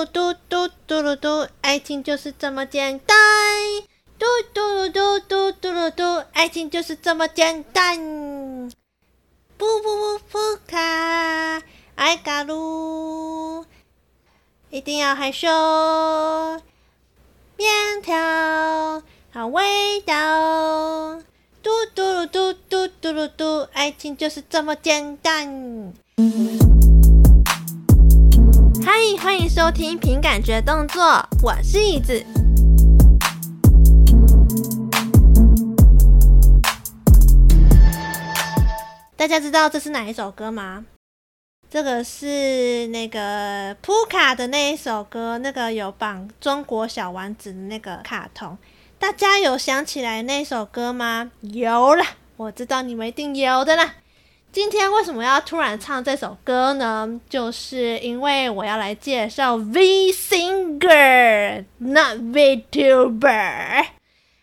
噜嘟嘟嘟噜嘟，爱情就是这么简单。嘟嘟噜嘟嘟嘟噜嘟，爱情就是这么简单。不不不不卡，爱嘎噜，一定要害羞。面条好味道。嘟嘟噜嘟嘟嘟噜嘟，爱情就是这么简单。嗨，欢迎收听《凭感觉动作》，我是椅子。大家知道这是哪一首歌吗？这个是那个扑卡的那一首歌，那个有绑中国小丸子的那个卡通。大家有想起来那首歌吗？有了，我知道你们一定有的啦。今天为什么要突然唱这首歌呢？就是因为我要来介绍 V Singer，not VTuber。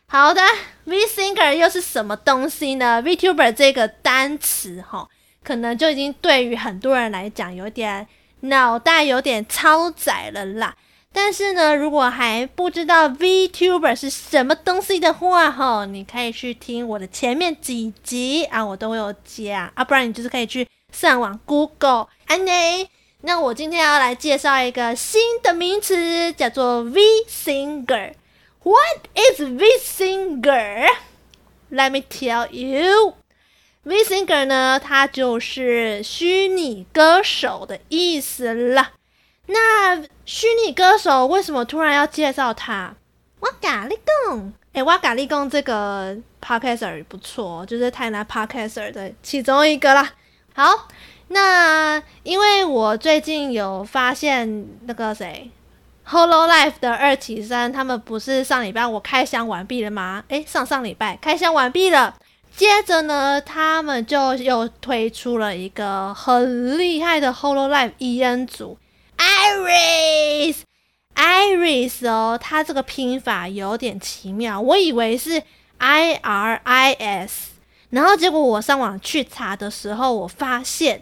好的，V Singer 又是什么东西呢？VTuber 这个单词齁，可能就已经对于很多人来讲有点脑袋有点超载了啦。但是呢，如果还不知道 VTuber 是什么东西的话，哈，你可以去听我的前面几集啊，我都有讲啊，不然你就是可以去上网 Google。安内，那我今天要来介绍一个新的名词，叫做 V Singer。What is V Singer？Let me tell you，V Singer 呢，它就是虚拟歌手的意思了。那虚拟歌手为什么突然要介绍他？哇嘎利贡，诶，哇嘎利贡这个 podcaster 不错，就是台南 podcaster 的其中一个啦。好，那因为我最近有发现那个谁 Holo Life 的二期生，他们不是上礼拜我开箱完毕了吗？诶，上上礼拜开箱完毕了，接着呢，他们就又推出了一个很厉害的 Hololive EN 组。Iris，Iris 哦，它这个拼法有点奇妙，我以为是 I R I S，然后结果我上网去查的时候，我发现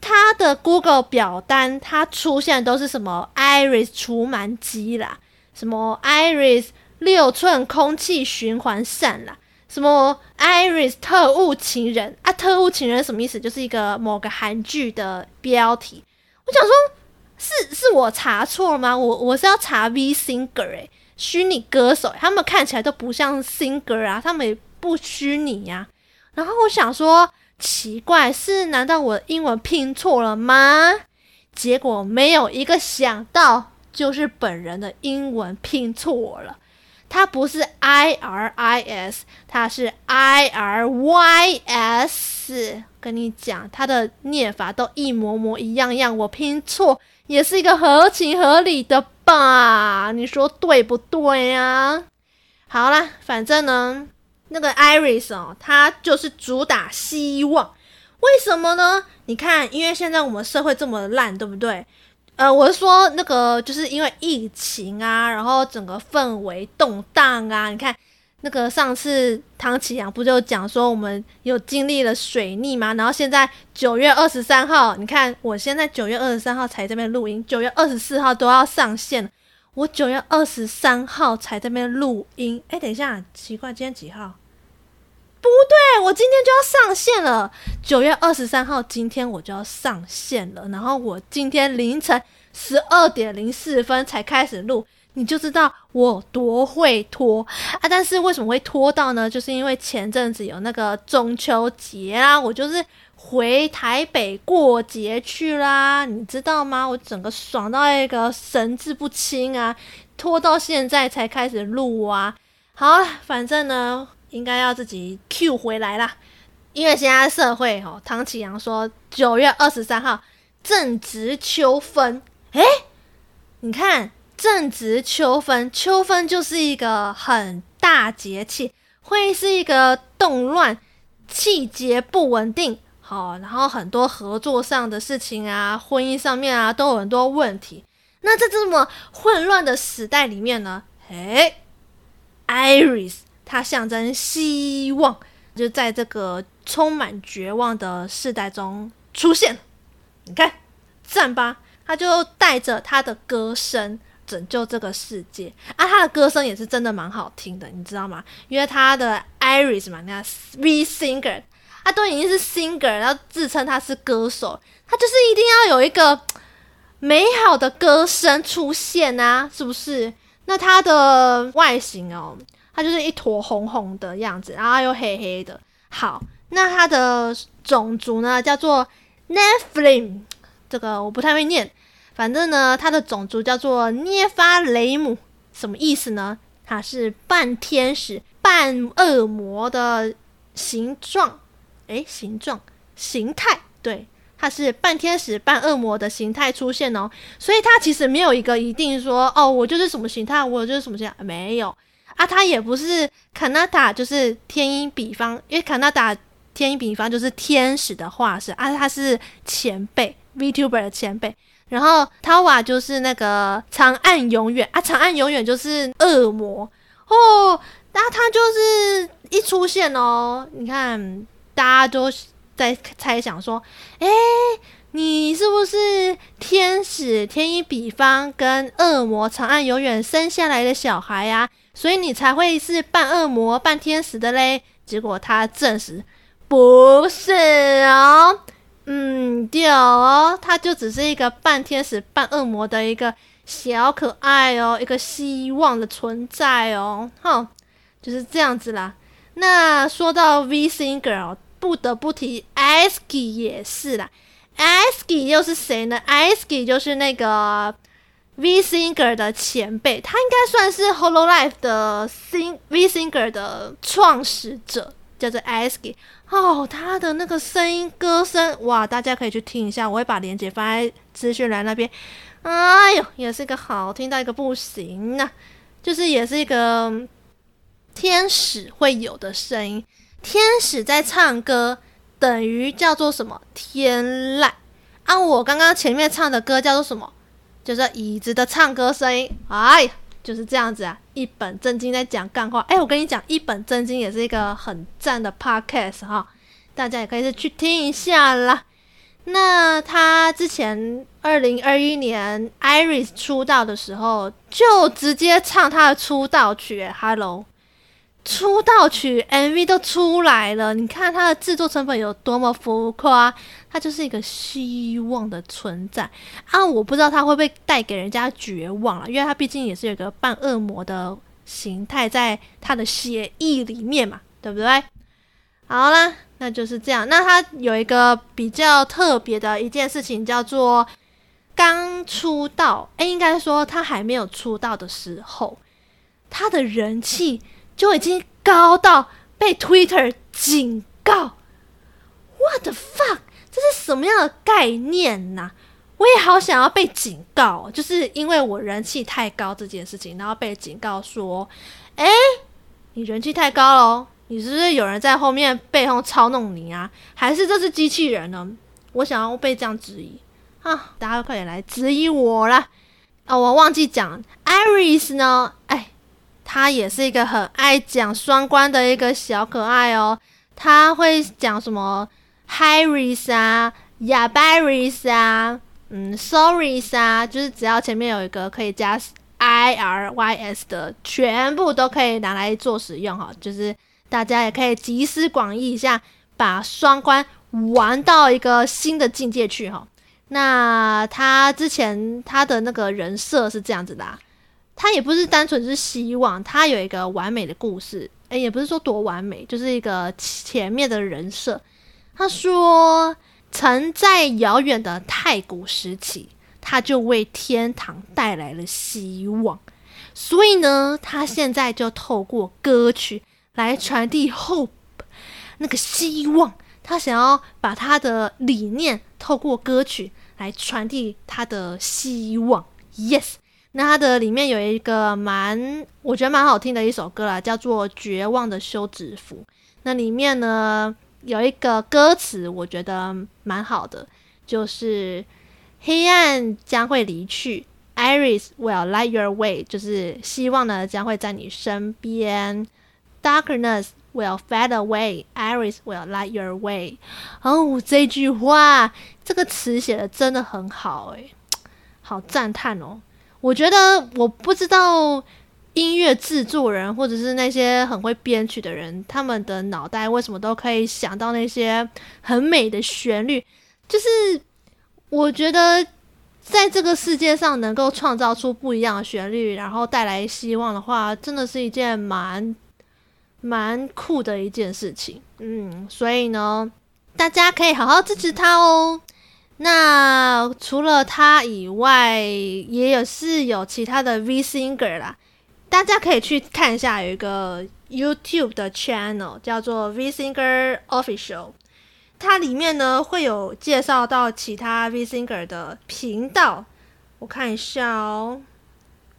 它的 Google 表单它出现都是什么 Iris 除螨机啦，什么 Iris 六寸空气循环扇啦，什么 Iris 特务情人啊，特务情人什么意思？就是一个某个韩剧的标题，我想说。是是我查错了吗？我我是要查 V Singer 诶，虚拟歌手，他们看起来都不像 Singer 啊，他们也不虚拟呀。然后我想说，奇怪，是难道我英文拼错了吗？结果没有一个想到，就是本人的英文拼错了，他不是 I R I S，他是 I R Y S。跟你讲，他的念法都一模模一样样，我拼错。也是一个合情合理的吧？你说对不对呀、啊？好啦，反正呢，那个 Iris 哦，他就是主打希望。为什么呢？你看，因为现在我们社会这么烂，对不对？呃，我是说那个，就是因为疫情啊，然后整个氛围动荡啊，你看。那个上次唐启阳不就讲说我们有经历了水逆吗？然后现在九月二十三号，你看我现在九月二十三号才这边录音，九月二十四号都要上线，我九月二十三号才这边录音。哎，等一下，奇怪，今天几号？不对，我今天就要上线了。九月二十三号，今天我就要上线了。然后我今天凌晨十二点零四分才开始录。你就知道我多会拖啊！但是为什么会拖到呢？就是因为前阵子有那个中秋节啊，我就是回台北过节去啦，你知道吗？我整个爽到一个神志不清啊，拖到现在才开始录啊。好，反正呢，应该要自己 Q 回来啦，因为现在社会哦，唐启阳说九月二十三号正值秋分，诶，你看。正值秋分，秋分就是一个很大节气，会是一个动乱、气节不稳定，好，然后很多合作上的事情啊，婚姻上面啊，都有很多问题。那在这么混乱的时代里面呢，诶，Iris 它象征希望，就在这个充满绝望的时代中出现。你看，赞吧。他就带着他的歌声拯救这个世界啊！他的歌声也是真的蛮好听的，你知道吗？因为他的 Iris 嘛，那 V Singer，他都已经是 Singer，然后自称他是歌手，他就是一定要有一个美好的歌声出现啊，是不是？那他的外形哦，他就是一坨红红的样子，然后又黑黑的。好，那他的种族呢，叫做 Nephilim，这个我不太会念。反正呢，他的种族叫做涅法雷姆，什么意思呢？他是半天使半恶魔的形状，诶，形状形态，对，他是半天使半恶魔的形态出现哦。所以他其实没有一个一定说，哦，我就是什么形态，我就是什么形态，没有啊。他也不是卡纳达，就是天音比方，因为卡纳达天音比方就是天使的化身啊，他是前辈 VTuber 的前辈。然后 Tawa 就是那个长按永远啊，长按永远就是恶魔哦。那他就是一出现哦，你看大家都在猜想说，诶，你是不是天使天一比方跟恶魔长按永远生下来的小孩呀？所以你才会是半恶魔半天使的嘞。结果他证实不是哦。嗯，对哦，他就只是一个半天使半恶魔的一个小可爱哦，一个希望的存在哦，哼，就是这样子啦。那说到 V Singer，不得不提 Aesky 也是啦。Aesky 又是谁呢？Aesky 就是那个 V Singer 的前辈，他应该算是 Hololive 的新 V Singer 的创始者。叫做 Aesky 哦，他的那个声音歌声哇，大家可以去听一下，我会把链接放在资讯栏那边。哎呦，也是一个好听到一个不行呐、啊，就是也是一个天使会有的声音。天使在唱歌，等于叫做什么天籁啊？我刚刚前面唱的歌叫做什么？就是椅子的唱歌声音。哎。就是这样子啊，一本正经在讲干话。哎，我跟你讲，一本正经也是一个很赞的 podcast 哈，大家也可以是去听一下啦。那他之前二零二一年 Iris 出道的时候，就直接唱他的出道曲，Hello。出道曲 MV 都出来了，你看他的制作成本有多么浮夸，它就是一个希望的存在啊！我不知道它会不会带给人家绝望了，因为它毕竟也是有个半恶魔的形态在它的血液里面嘛，对不对？好啦，那就是这样。那它有一个比较特别的一件事情，叫做刚出道，诶，应该说他还没有出道的时候，他的人气。就已经高到被 Twitter 警告，What the fuck？这是什么样的概念呢、我也好想要被警告，就是因为我人气太高这件事情，然后被警告说：“诶，你人气太高了，你是不是有人在后面背后操弄你啊？还是这是机器人呢？”我想要被这样质疑啊！大家快点来质疑我啦！哦，我忘记讲，Iris 呢？哎。他也是一个很爱讲双关的一个小可爱哦。他会讲什么 Hiris 啊、Yabaris 啊、嗯，Sorrys 啊，就是只要前面有一个可以加 I R Y S 的，全部都可以拿来做使用哈。就是大家也可以集思广益一下，把双关玩到一个新的境界去哈。那他之前他的那个人设是这样子的啊。他也不是单纯是希望，他有一个完美的故事，诶，也不是说多完美，就是一个前面的人设。他说，曾在遥远的太古时期，他就为天堂带来了希望，所以呢，他现在就透过歌曲来传递 hope，那个希望。他想要把他的理念透过歌曲来传递他的希望。Yes。那它的里面有一个蛮，我觉得蛮好听的一首歌啦，叫做《绝望的休止符》。那里面呢有一个歌词，我觉得蛮好的，就是黑暗将会离去，Iris will light your way，就是希望呢将会在你身边，Darkness will fade away，Iris will light your way。哦，这句话，这个词写的真的很好诶、好赞叹哦！我觉得我不知道音乐制作人或者是那些很会编曲的人，他们的脑袋为什么都可以想到那些很美的旋律。就是我觉得在这个世界上能够创造出不一样的旋律，然后带来希望的话，真的是一件蛮蛮酷的一件事情。嗯，所以呢，大家可以好好支持他哦。那除了他以外，也有是有其他的 V Singer 啦，大家可以去看一下，有一个 YouTube 的 channel 叫做 V Singer Official，它里面呢会有介绍到其他 V Singer 的频道，我看一下哦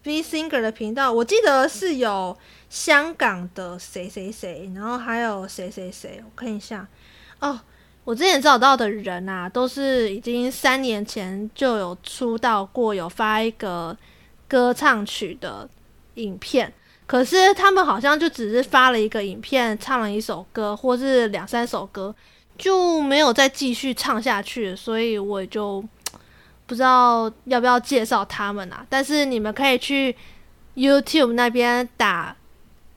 ，V Singer 的频道，我记得是有香港的谁谁谁，然后还有谁谁谁，我看一下哦。我之前找到的人啊，都是已经三年前就有出道过，有发一个歌唱曲的影片。可是他们好像就只是发了一个影片，唱了一首歌，或是两三首歌，就没有再继续唱下去。所以我就不知道要不要介绍他们啊。但是你们可以去 YouTube 那边打。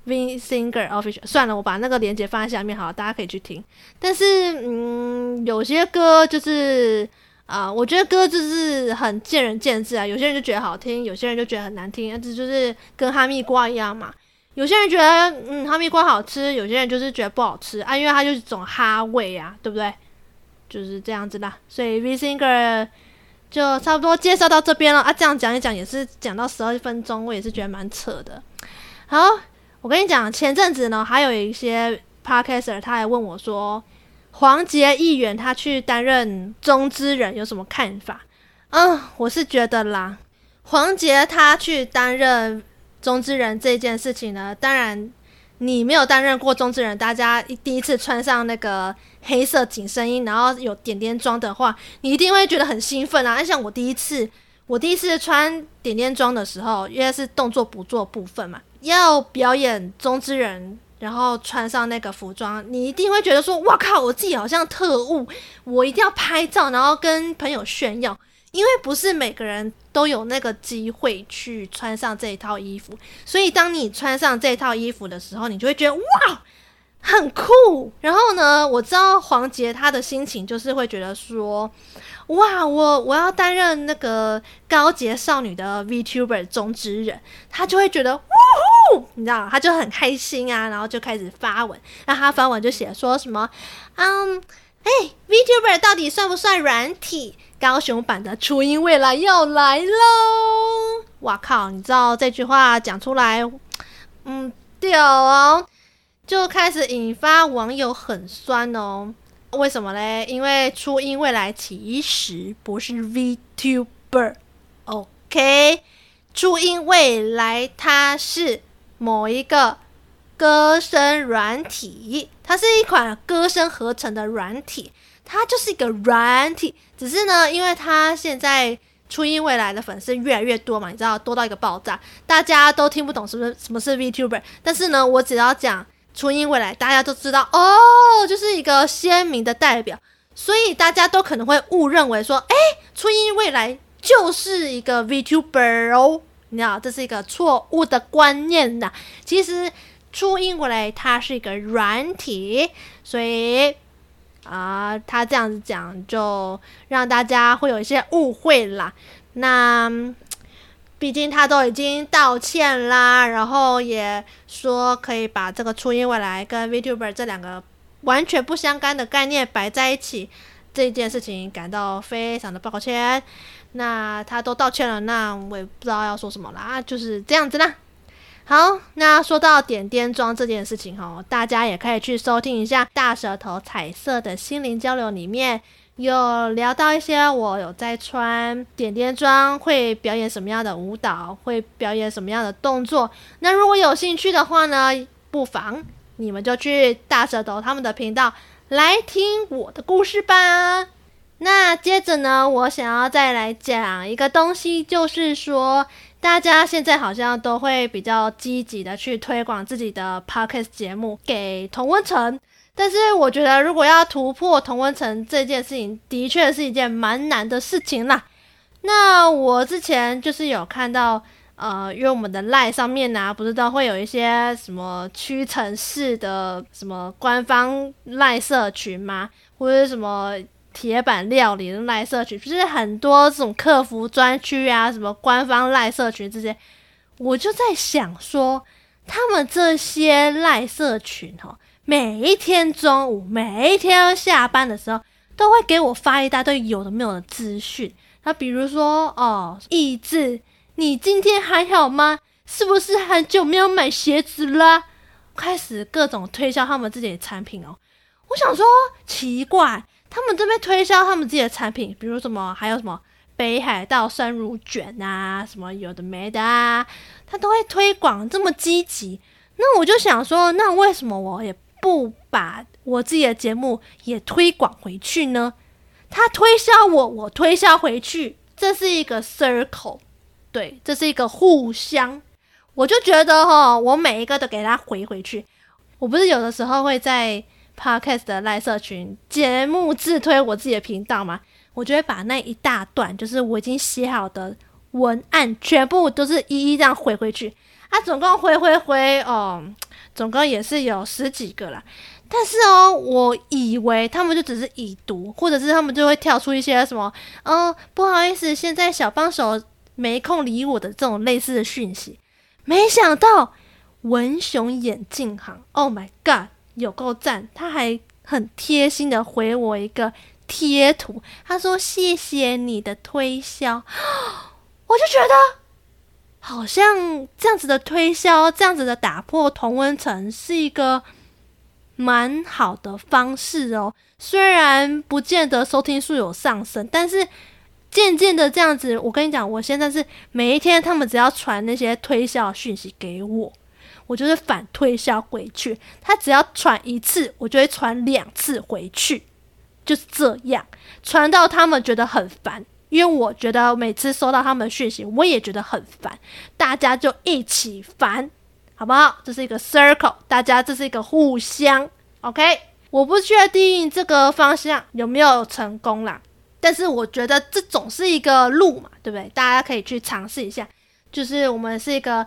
V Singer Official，算了，我把那个链接放在下面，好，大家可以去听。但是，嗯，有些歌就是啊、我觉得歌就是很见仁见智啊。有些人就觉得好听，有些人就觉得很难听，这就是跟哈密瓜一样嘛。有些人觉得嗯哈密瓜好吃，有些人就是觉得不好吃啊，因为它就是种哈味啊，对不对？就是这样子啦。所以 V Singer 就差不多介绍到这边了啊。这样讲一讲也是讲到十二分钟，我也是觉得蛮扯的。好。我跟你讲，前阵子呢，还有一些 podcaster 他还问我说，黄杰议员他去担任中之人有什么看法？嗯，我是觉得啦，黄杰他去担任中之人这件事情呢，当然你没有担任过中之人，大家第一次穿上那个黑色紧身衣，然后有点点装的话，你一定会觉得很兴奋啊！像我第一次，我第一次穿点点装的时候，因为是动作捕捉部分嘛。要表演中之人，然后穿上那个服装，你一定会觉得说：“哇靠，我自己好像特务，我一定要拍照，然后跟朋友炫耀。”因为不是每个人都有那个机会去穿上这一套衣服，所以当你穿上这套衣服的时候，你就会觉得哇，很酷。然后呢，我知道黄杰他的心情就是会觉得说。哇，我我要担任那个高洁少女的 VTuber 中之人，他就会觉得，你知道，他就很开心啊，然后就开始发文，那他发文就写说什么，嗯，哎，VTuber 到底算不算软体？高雄版的初音未来要来喽！哇靠，你知道这句话讲出来，嗯，屌哦，就开始引发网友很酸哦。为什么嘞？因为初音未来其实不是 VTuber，OK？初音未来它是某一个歌声软体，它是一款歌声合成的软体，它就是一个软体。只是呢，因为它现在初音未来的粉丝越来越多嘛，你知道多到一个爆炸，大家都听不懂什么什么是 VTuber。但是呢，我只要讲。初音未来，大家都知道哦，就是一个鲜明的代表，所以大家都可能会误认为说，哎，初音未来就是一个 VTuber 哦，你知道，这是一个错误的观念呐。其实初音未来它是一个软体，所以啊、呃，他这样子讲就让大家会有一些误会啦。那。毕竟他都已经道歉啦，然后也说可以把这个初音未来跟 VTuber 这两个完全不相干的概念摆在一起，这件事情感到非常的抱歉。那他都道歉了，那我也不知道要说什么啦，就是这样子啦。好，那说到点点装这件事情哈，大家也可以去收听一下《大舌头彩色的心灵交流》里面。有聊到一些我有在穿点点装会表演什么样的舞蹈，会表演什么样的动作。那如果有兴趣的话呢，不妨你们就去大舌头他们的频道来听我的故事吧。那接着呢，我想要再来讲一个东西，就是说大家现在好像都会比较积极的去推广自己的 podcast 节目给同温层。但是我觉得，如果要突破同温层这件事情，的确是一件蛮难的事情啦。那我之前就是有看到，呃，因为我们的 LINE 上面呢、啊，不是都会有一些什么屈臣氏的什么官方 LINE 社群吗？或者什么铁板料理的 LINE 社群，就是很多这种客服专区啊，什么官方赖社群这些，我就在想说，他们这些赖社群哦，每一天中午，每一天下班的时候，都会给我发一大堆有的没有的资讯。那比如说哦，意志，你今天还好吗？是不是很久没有买鞋子了？开始各种推销他们自己的产品哦。我想说，奇怪，他们这边推销他们自己的产品，比如什么，还有什么北海道生乳卷啊，什么有的没的啊，他都会推广这么积极。那我就想说，那为什么我也不把我自己的节目也推广回去呢？他推销我，我推销回去，这是一个 circle，对，这是一个互相。我就觉得哈，我每一个都给他回回去。我不是有的时候会在 podcast 的赖社群节目自推我自己的频道嘛？我就会把那一大段，就是我已经写好的文案，全部都是一一这样回回去。啊，总共回回回哦，总共也是有十几个啦。但是哦，我以为他们就只是已读，或者是他们就会跳出一些什么，嗯，不好意思，现在小帮手没空理我的这种类似的讯息。没想到文雄眼镜行，Oh my God，有够赞！他还很贴心的回我一个贴图，他说谢谢你的推销，我就觉得好像这样子的推销，这样子的打破同温层是一个。蛮好的方式哦，虽然不见得收听数有上升，但是渐渐的这样子，我跟你讲，我现在是每一天，他们只要传那些推销讯息给我，我就是反推销回去。他只要传一次，我就会传两次回去，就是这样，传到他们觉得很烦，因为我觉得每次收到他们的讯息，我也觉得很烦，大家就一起烦。好不好？这是一个 circle，大家这是一个互相，OK。我不确定这个方向有没有成功啦，但是我觉得这总是一个路嘛，对不对？大家可以去尝试一下。就是我们是一个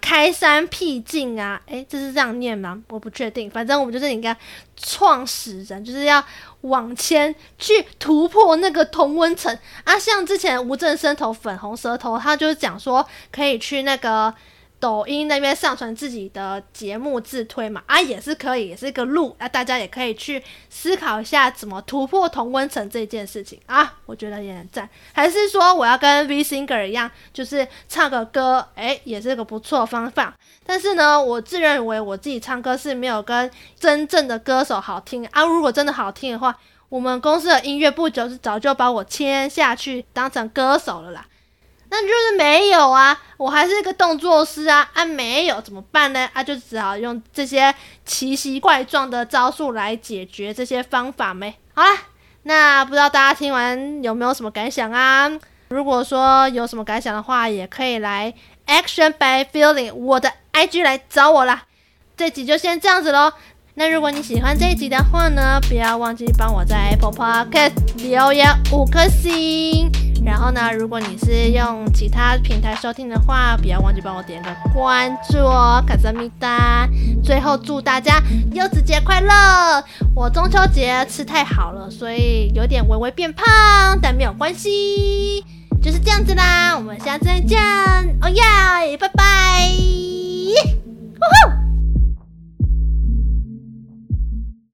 开山辟境啊，诶，这是这样念吗？我不确定。反正我们就是应该创始人，就是要往前去突破那个同温层啊。像之前吴正生头粉红舌头，他就是讲说可以去那个。抖音那边上传自己的节目自推嘛，啊，也是可以，也是一个路，那大家也可以去思考一下怎么突破同温层这件事情啊，我觉得也很赞。还是说我要跟 V Singer 一样，就是唱个歌，诶，也是个不错方法。但是呢，我自认为我自己唱歌是没有跟真正的歌手好听啊。如果真的好听的话，我们公司的音乐部就是早就把我签下去当成歌手了啦。那就是没有啊，我还是一个动作师啊，啊没有怎么办呢？啊就只好用这些奇形怪状的招数来解决这些方法没？好啦，那不知道大家听完有没有什么感想啊？如果说有什么感想的话，也可以来 Action by Feeling 我的 IG 来找我啦。这集就先这样子喽。那如果你喜欢这一集的话呢，不要忘记帮我在 Apple Podcast 留言五颗星。然后呢如果你是用其他平台收听的话不要忘记帮我点个关注哦卡萨米达。最后祝大家柚子节快乐我中秋节吃太好了所以有点微微变胖但没有关系。就是这样子啦我们下次再见。哦耶拜拜。吼吼